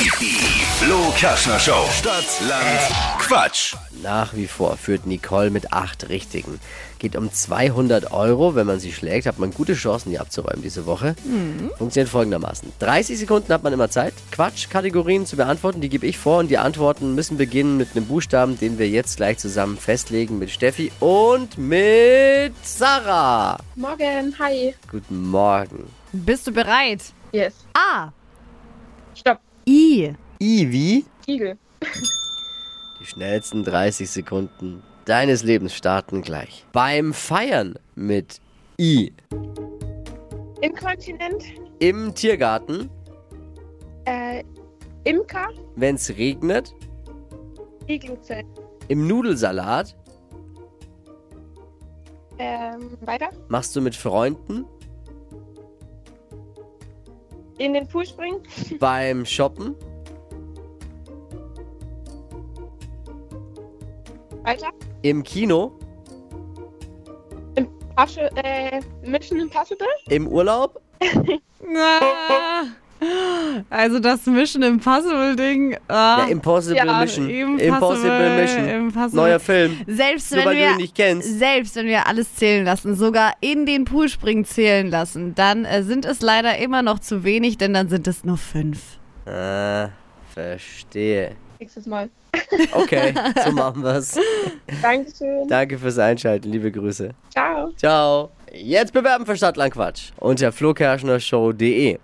Die Flo Kaschner Show. Stadt, Land, Quatsch. Nach wie vor führt Nicole mit acht Richtigen. Geht um 200 Euro. Wenn man sie schlägt, hat man gute Chancen, die abzuräumen diese Woche. Funktioniert folgendermaßen. 30 Sekunden hat man immer Zeit, Quatsch-Kategorien zu beantworten. Die gebe ich vor und die Antworten müssen beginnen mit einem Buchstaben, den wir jetzt gleich zusammen festlegen mit Steffi und mit Sarah. Morgen, hi. Guten Morgen. Bist du bereit? Yes. A. Stopp. I. Ivi, Igel. die schnellsten 30 Sekunden deines Lebens starten gleich. Beim Feiern mit I. Inkontinent. Im Tiergarten, Äh, Imker. wenn es regnet, Igluzelt. im Nudelsalat, Ähm, weiter. machst du mit Freunden, In den Pool springen. beim Shoppen, Weiter. im Kino, Im Pasche, äh, Mission Impossible. im Urlaub, Ah. Also das Mission Impossible Ding. Ah. ja, Impossible Ja, Mission. Impossible, Impossible Mission. Impossible. Neuer Film. Selbst Nur wenn du wir ihn nicht kennst. selbst wenn wir alles zählen lassen, sogar in den Poolspringen zählen lassen, dann äh, sind es leider immer noch zu wenig, denn dann sind es nur fünf. Ah, verstehe. Nächstes Mal. Okay, so machen wir's. Dankeschön. Danke fürs Einschalten, liebe Grüße. Ciao. Ciao. Jetzt bewerben für Stadtland Quatsch unter flokerschnershow.de.